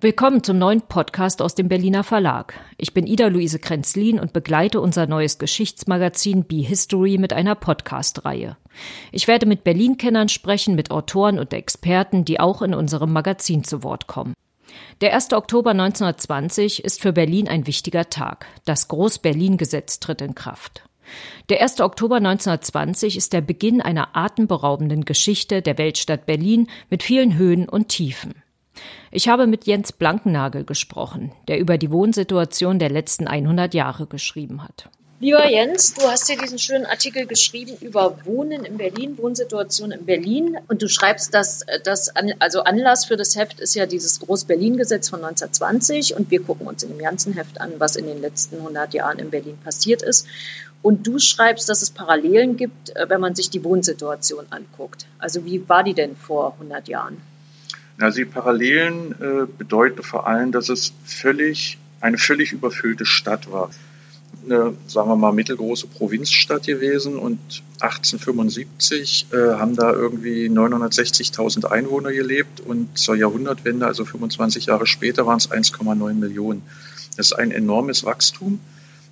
Willkommen zum neuen Podcast aus dem Berliner Verlag. Ich bin Ida-Luise Krenzlin und begleite unser neues Geschichtsmagazin Be History mit einer Podcast-Reihe. Ich werde mit Berlin-Kennern sprechen, mit Autoren und Experten, die auch in unserem Magazin zu Wort kommen. Der 1. Oktober 1920 ist für Berlin ein wichtiger Tag. Das Groß-Berlin-Gesetz tritt in Kraft. Der 1. Oktober 1920 ist der Beginn einer atemberaubenden Geschichte der Weltstadt Berlin mit vielen Höhen und Tiefen. Ich habe mit Jens Blankennagel gesprochen, der über die Wohnsituation der letzten 100 Jahre geschrieben hat. Lieber Jens, du hast hier diesen schönen Artikel geschrieben über Wohnen in Berlin, Wohnsituation in Berlin. Und du schreibst, dass das, also Anlass für das Heft ist ja dieses Groß-Berlin-Gesetz von 1920. Und wir gucken uns in dem ganzen Heft an, was in den letzten 100 Jahren in Berlin passiert ist. Und du schreibst, dass es Parallelen gibt, äh, wenn man sich die Wohnsituation anguckt. Also wie war die denn vor 100 Jahren? Also die Parallelen äh, bedeuten vor allem, dass es völlig, eine völlig überfüllte Stadt war. Eine, sagen wir mal, mittelgroße Provinzstadt gewesen und 1875 äh, haben da irgendwie 960.000 Einwohner gelebt und zur Jahrhundertwende, also 25 Jahre später, waren es 1,9 Millionen. Das ist ein enormes Wachstum.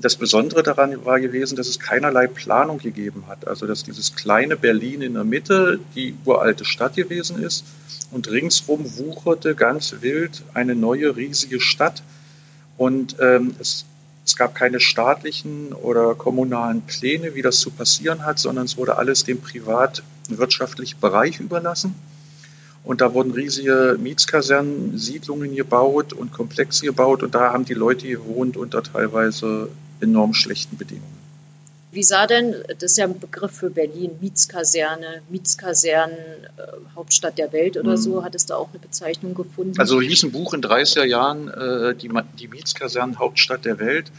Das Besondere daran war gewesen, dass es keinerlei Planung gegeben hat. Also dass dieses kleine Berlin in der Mitte die uralte Stadt gewesen ist und ringsrum wucherte ganz wild eine neue riesige Stadt. Und ähm, es, es gab keine staatlichen oder kommunalen Pläne, wie das zu passieren hat, sondern es wurde alles dem privatwirtschaftlichen Bereich überlassen. Und da wurden riesige Mietskasernen, Siedlungen gebaut und Komplexe gebaut. Und da haben die Leute gewohnt unter teilweise enorm schlechten Bedingungen. Wie sah denn, das ist ja ein Begriff für Berlin, Mietskaserne, Mietskasernen, äh, Hauptstadt der Welt oder mhm. so, hat es da auch eine Bezeichnung gefunden? Also hieß ein Buch in 30er Jahren, äh, die, die Mietskasernen Hauptstadt der Welt,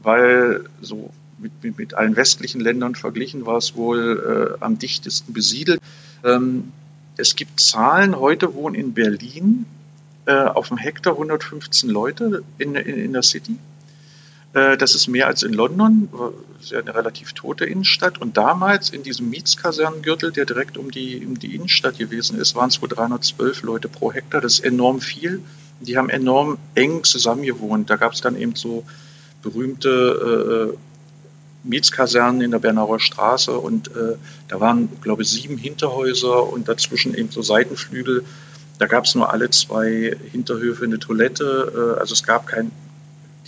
weil so mit, mit, allen westlichen Ländern verglichen war es wohl äh, am dichtesten besiedelt. Ähm, es gibt Zahlen, heute wohnen in Berlin äh, auf dem Hektar 115 Leute in, in, in der City. Äh, das ist mehr als in London, das ist ja eine relativ tote Innenstadt. Und damals in diesem Mietskasernengürtel, der direkt um die, um die Innenstadt gewesen ist, waren es wohl 312 Leute pro Hektar. Das ist enorm viel. Die haben enorm eng zusammengewohnt. Da gab es dann eben so berühmte äh, Mietskasernen in der Bernauer Straße und äh, da waren, glaube ich, sieben Hinterhäuser und dazwischen eben so Seitenflügel. Da gab es nur alle zwei Hinterhöfe eine Toilette. Äh, also es gab kein,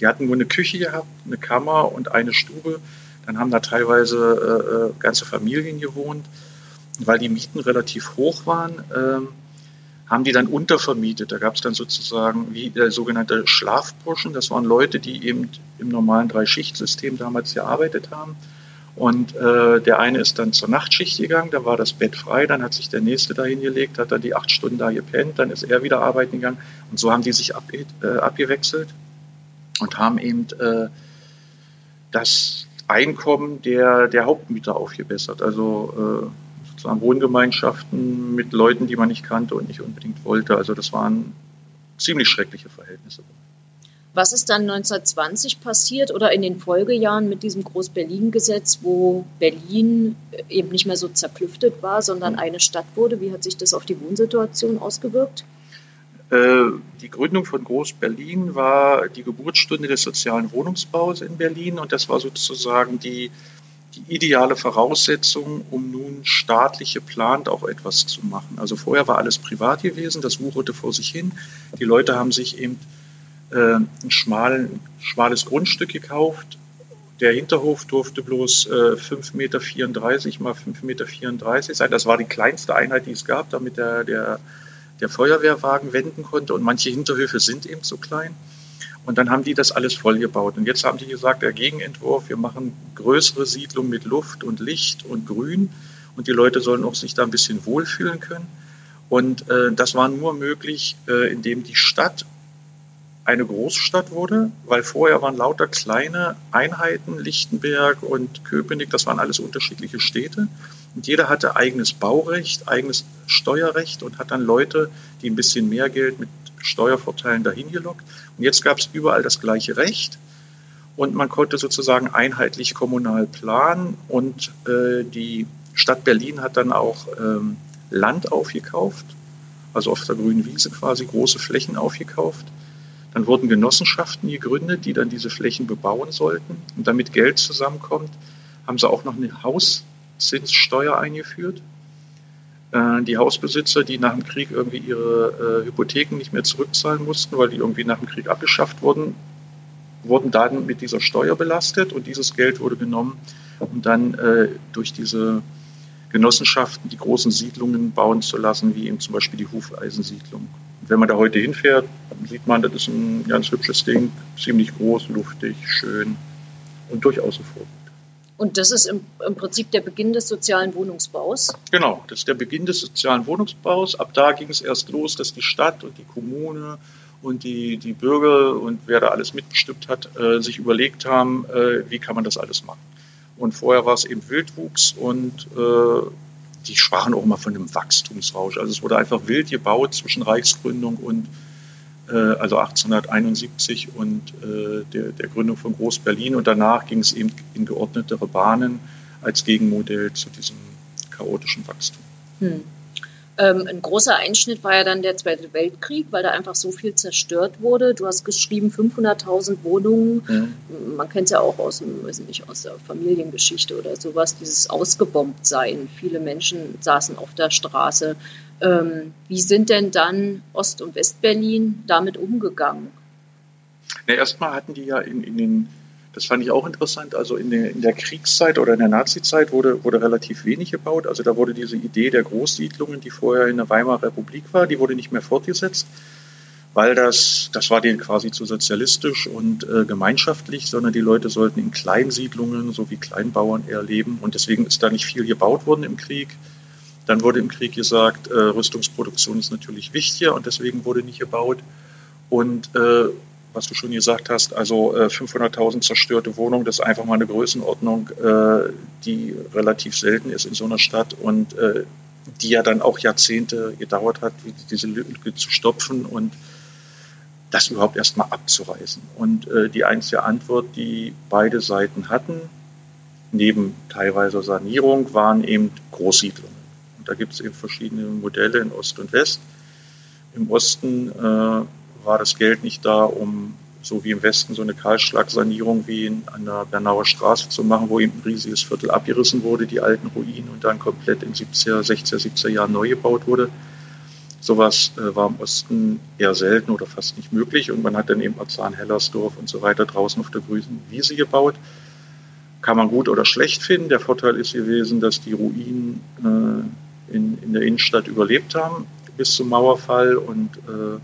die hatten nur eine Küche gehabt, eine Kammer und eine Stube. Dann haben da teilweise äh, äh ganze Familien gewohnt. weil die Mieten relativ hoch waren, äh, haben die dann untervermietet. Da gab es dann sozusagen wie der sogenannte Schlafburschen. Das waren Leute, die eben im normalen Drei-Schicht-System damals gearbeitet haben. Und äh, der eine ist dann zur Nachtschicht gegangen, da war das Bett frei, dann hat sich der nächste da hingelegt, hat dann die acht Stunden da gepennt, dann ist er wieder arbeiten gegangen. Und so haben die sich ab, äh, abgewechselt und haben eben äh, das Einkommen der, der Hauptmieter aufgebessert. Also äh, sozusagen Wohngemeinschaften mit Leuten, die man nicht kannte und nicht unbedingt wollte. Also das waren ziemlich schreckliche Verhältnisse. Was ist dann 1920 passiert oder in den Folgejahren mit diesem Groß-Berlin-Gesetz, wo Berlin eben nicht mehr so zerklüftet war, sondern eine Stadt wurde? Wie hat sich das auf die Wohnsituation ausgewirkt? Äh, die Gründung von Groß-Berlin war die Geburtsstunde des sozialen Wohnungsbaus in Berlin und das war sozusagen die, die ideale Voraussetzung, um nun staatlich geplant auch etwas zu machen. Also vorher war alles privat gewesen, das wucherte vor sich hin. Die Leute haben sich eben äh, ein schmalen, schmales Grundstück gekauft. Der Hinterhof durfte bloß äh, 5,34 Meter mal 5,34 Meter sein. Das war die kleinste Einheit, die es gab, damit der, der, der Feuerwehrwagen wenden konnte. Und manche Hinterhöfe sind eben so klein. Und dann haben die das alles vollgebaut. Und jetzt haben die gesagt, der Gegenentwurf, wir machen größere Siedlungen mit Luft und Licht und Grün. Und die Leute sollen auch sich da ein bisschen wohlfühlen können. Und äh, das war nur möglich, äh, indem die Stadt eine Großstadt wurde, weil vorher waren lauter kleine Einheiten, Lichtenberg und Köpenick, das waren alles unterschiedliche Städte. Und jeder hatte eigenes Baurecht, eigenes Steuerrecht und hat dann Leute, die ein bisschen mehr Geld mit Steuervorteilen dahin gelockt. Und jetzt gab es überall das gleiche Recht und man konnte sozusagen einheitlich kommunal planen und äh, die Stadt Berlin hat dann auch ähm, Land aufgekauft also auf der grünen Wiese quasi große Flächen aufgekauft. Dann wurden Genossenschaften gegründet, die dann diese Flächen bebauen sollten. Und damit Geld zusammenkommt, haben sie auch noch eine Hauszinssteuer eingeführt. Äh, die Hausbesitzer, die nach dem Krieg irgendwie ihre äh, Hypotheken nicht mehr zurückzahlen mussten, weil die irgendwie nach dem Krieg abgeschafft wurden, wurden dann mit dieser Steuer belastet und dieses Geld wurde genommen, um dann äh, durch diese Genossenschaften die großen Siedlungen bauen zu lassen, wie eben zum Beispiel die Hufeisensiedlung. Und wenn man da heute hinfährt, sieht man, das ist ein ganz hübsches Ding, ziemlich groß, luftig, schön und durchaus ein Vorbild. Und das ist im, im, Prinzip der Beginn des sozialen Wohnungsbaus? Genau, das ist der Beginn des sozialen Wohnungsbaus. Ab da ging es erst los, dass die Stadt und die Kommune und die, die Bürger und wer da alles mitbestimmt hat, äh, sich überlegt haben, äh, wie kann man das alles machen. Und vorher war es eben Wildwuchs und äh, die sprachen auch immer von einem Wachstumsrausch. Also es wurde einfach wild gebaut zwischen Reichsgründung und also 1871 und äh, der, der Gründung von Groß-Berlin. Und danach ging es eben in geordnetere Bahnen als Gegenmodell zu diesem chaotischen Wachstum. Hm. Ähm, ein großer Einschnitt war ja dann der Zweite Weltkrieg, weil da einfach so viel zerstört wurde. Du hast geschrieben 500.000 Wohnungen. Mhm. Man kennt es ja auch aus, weiß nicht, aus der Familiengeschichte oder sowas, dieses Ausgebombt-Sein. Viele Menschen saßen auf der Straße. Ähm, wie sind denn dann Ost- und Westberlin damit umgegangen? Na, erstmal hatten die ja in, in den das fand ich auch interessant. Also in der, in der Kriegszeit oder in der Nazizeit wurde, wurde relativ wenig gebaut. Also da wurde diese Idee der Großsiedlungen, die vorher in der Weimarer Republik war, die wurde nicht mehr fortgesetzt, weil das, das war denen quasi zu sozialistisch und äh, gemeinschaftlich, sondern die Leute sollten in Kleinsiedlungen, so wie Kleinbauern eher leben. Und deswegen ist da nicht viel gebaut worden im Krieg. Dann wurde im Krieg gesagt, äh, Rüstungsproduktion ist natürlich wichtiger und deswegen wurde nicht gebaut. Und äh, was du schon gesagt hast, also 500.000 äh, zerstörte Wohnungen, das ist einfach mal eine Größenordnung, äh, die relativ selten ist in so einer Stadt und äh, die ja dann auch Jahrzehnte gedauert hat, diese Lücke zu stopfen und das überhaupt erstmal abzureißen. Und die einzige Antwort, die beide Seiten hatten, neben teilweise Sanierung, waren eben Großsiedlungen. Da gibt es eben verschiedene Modelle in Ost und West. Im Osten war das Geld nicht da, um so wie im Westen so eine Kahlschlagsanierung wie in, an der Bernauer Straße zu machen, wo eben ein riesiges Viertel abgerissen wurde, die alten Ruinen und dann komplett in 70er, 60er, 70er Jahren neu gebaut wurde. Sowas äh, war im Osten eher selten oder fast nicht möglich und man hat dann eben Arzahn, Hellersdorf und so weiter draußen auf der grünen Wiese gebaut. Kann man gut oder schlecht finden. Der Vorteil ist gewesen, dass die Ruinen äh, der Innenstadt überlebt haben bis zum Mauerfall und äh,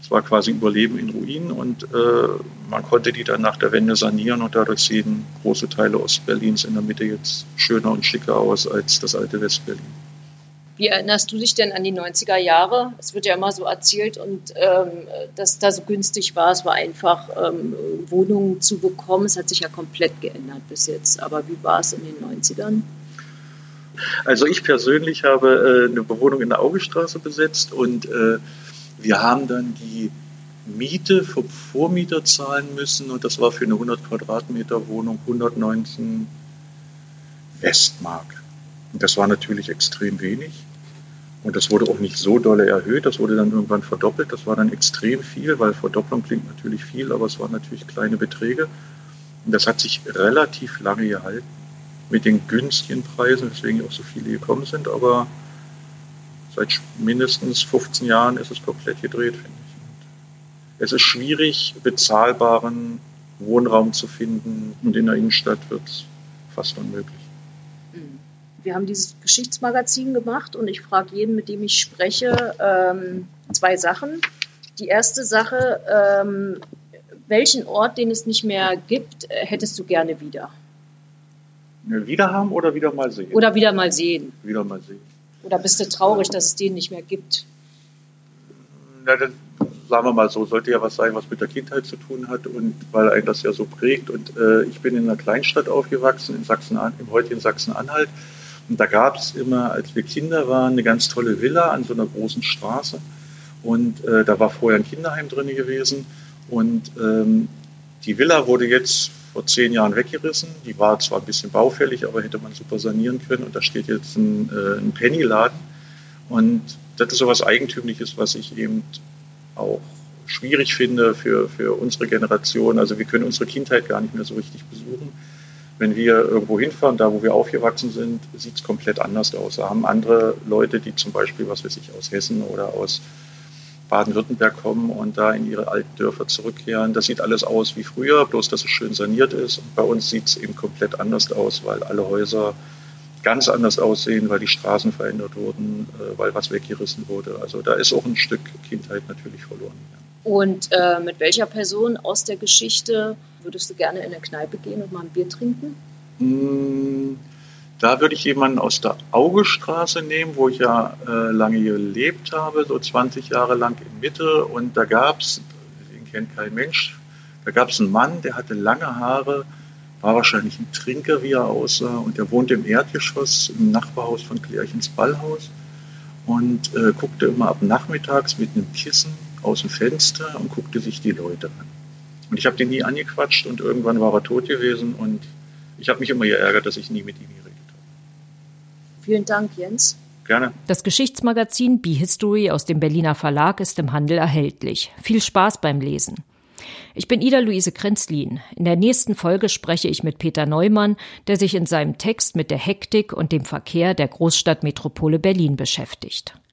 es war quasi Überleben in Ruinen und äh, man konnte die dann nach der Wende sanieren und dadurch sehen große Teile Ostberlins in der Mitte jetzt schöner und schicker aus als das alte Westberlin. Wie erinnerst du dich denn an die 90er Jahre? Es wird ja immer so erzählt und ähm, dass da so günstig war. Es war einfach, ähm, Wohnungen zu bekommen. Es hat sich ja komplett geändert bis jetzt. Aber wie war es in den 90ern? Also ich persönlich habe äh, eine Bewohnung in der Augestraße besetzt und äh, wir haben dann die Miete vom Vormieter zahlen müssen und das war für eine 100 Quadratmeter Wohnung 119 Westmark. Und das war natürlich extrem wenig. Und das wurde auch nicht so dolle erhöht, das wurde dann irgendwann verdoppelt. Das war dann extrem viel, weil Verdopplung klingt natürlich viel, aber es waren natürlich kleine Beträge. Und das hat sich relativ lange gehalten mit den günstigen Preisen, weswegen auch so viele gekommen sind. Aber seit mindestens 15 Jahren ist es komplett gedreht, finde ich. Es ist schwierig, bezahlbaren Wohnraum zu finden und in der Innenstadt wird es fast unmöglich. Mhm. Wir haben dieses Geschichtsmagazin gemacht und ich frage jeden, mit dem ich spreche, ähm, zwei Sachen. Die erste Sache, ähm, welchen Ort, den es nicht mehr gibt, äh, hättest du gerne wieder? Wieder haben oder wieder mal sehen? Oder wieder mal sehen. Wieder mal sehen. Oder bist du traurig, dass es den nicht mehr gibt? Na, dann sagen wir mal so, sollte ja was sein, was mit der Kindheit zu tun hat und weil einen das ja so prägt. Und äh, ich bin in einer Kleinstadt aufgewachsen, in Sachsen, im heutigen Sachsen-Anhalt. Und da gab es immer, als wir Kinder waren, eine ganz tolle Villa an so einer großen Straße. Und äh, da war vorher ein Kinderheim drin gewesen. Und ähm, die Villa wurde jetzt vor zehn Jahren weggerissen. Die war zwar ein bisschen baufällig, aber hätte man super sanieren können. Und da steht jetzt ein, äh, ein Pennyladen. Und das ist so was Eigentümliches, was ich eben auch schwierig finde für, für unsere Generation. Also wir können unsere Kindheit gar nicht mehr so richtig besuchen. Wenn wir irgendwo hinfahren, da wo wir aufgewachsen sind, sieht es komplett anders aus. Da haben andere Leute, die zum Beispiel, was weiß ich, aus Hessen oder aus Baden-Württemberg kommen und da in ihre alten Dörfer zurückkehren. Das sieht alles aus wie früher, bloß dass es schön saniert ist. Und bei uns sieht es eben komplett anders aus, weil alle Häuser ganz anders aussehen, weil die Straßen verändert wurden, äh, weil was weggerissen wurde. Also da ist auch ein Stück Kindheit natürlich verloren. Und äh, mit welcher Person aus der Geschichte würdest du gerne in eine Kneipe gehen und mal ein Bier trinken? Mmh. Da würde ich jemanden aus der Augestraße nehmen, wo ich ja äh, lange gelebt habe, so 20 Jahre lang in Mitte. Und da gab es, den kennt kein Mensch, da gab es einen Mann, der hatte lange Haare, war wahrscheinlich ein Trinker, wie er aussah. Und der wohnte im Erdgeschoss im Nachbarhaus von Klärchens Ballhaus und äh, guckte immer ab nachmittags mit einem Kissen aus dem Fenster und guckte sich die Leute an. Und ich habe den nie angequatscht und irgendwann war er tot gewesen und ich habe mich immer geärgert, dass ich nie mit ihm geredet. Vielen Dank, Jens. Gerne. Das Geschichtsmagazin Be History aus dem Berliner Verlag ist im Handel erhältlich. Viel Spaß beim Lesen. Ich bin Ida-Luise Krenzlin. In der nächsten Folge spreche ich mit Peter Neumann, der sich in seinem Text mit der Hektik und dem Verkehr der Großstadtmetropole Berlin beschäftigt.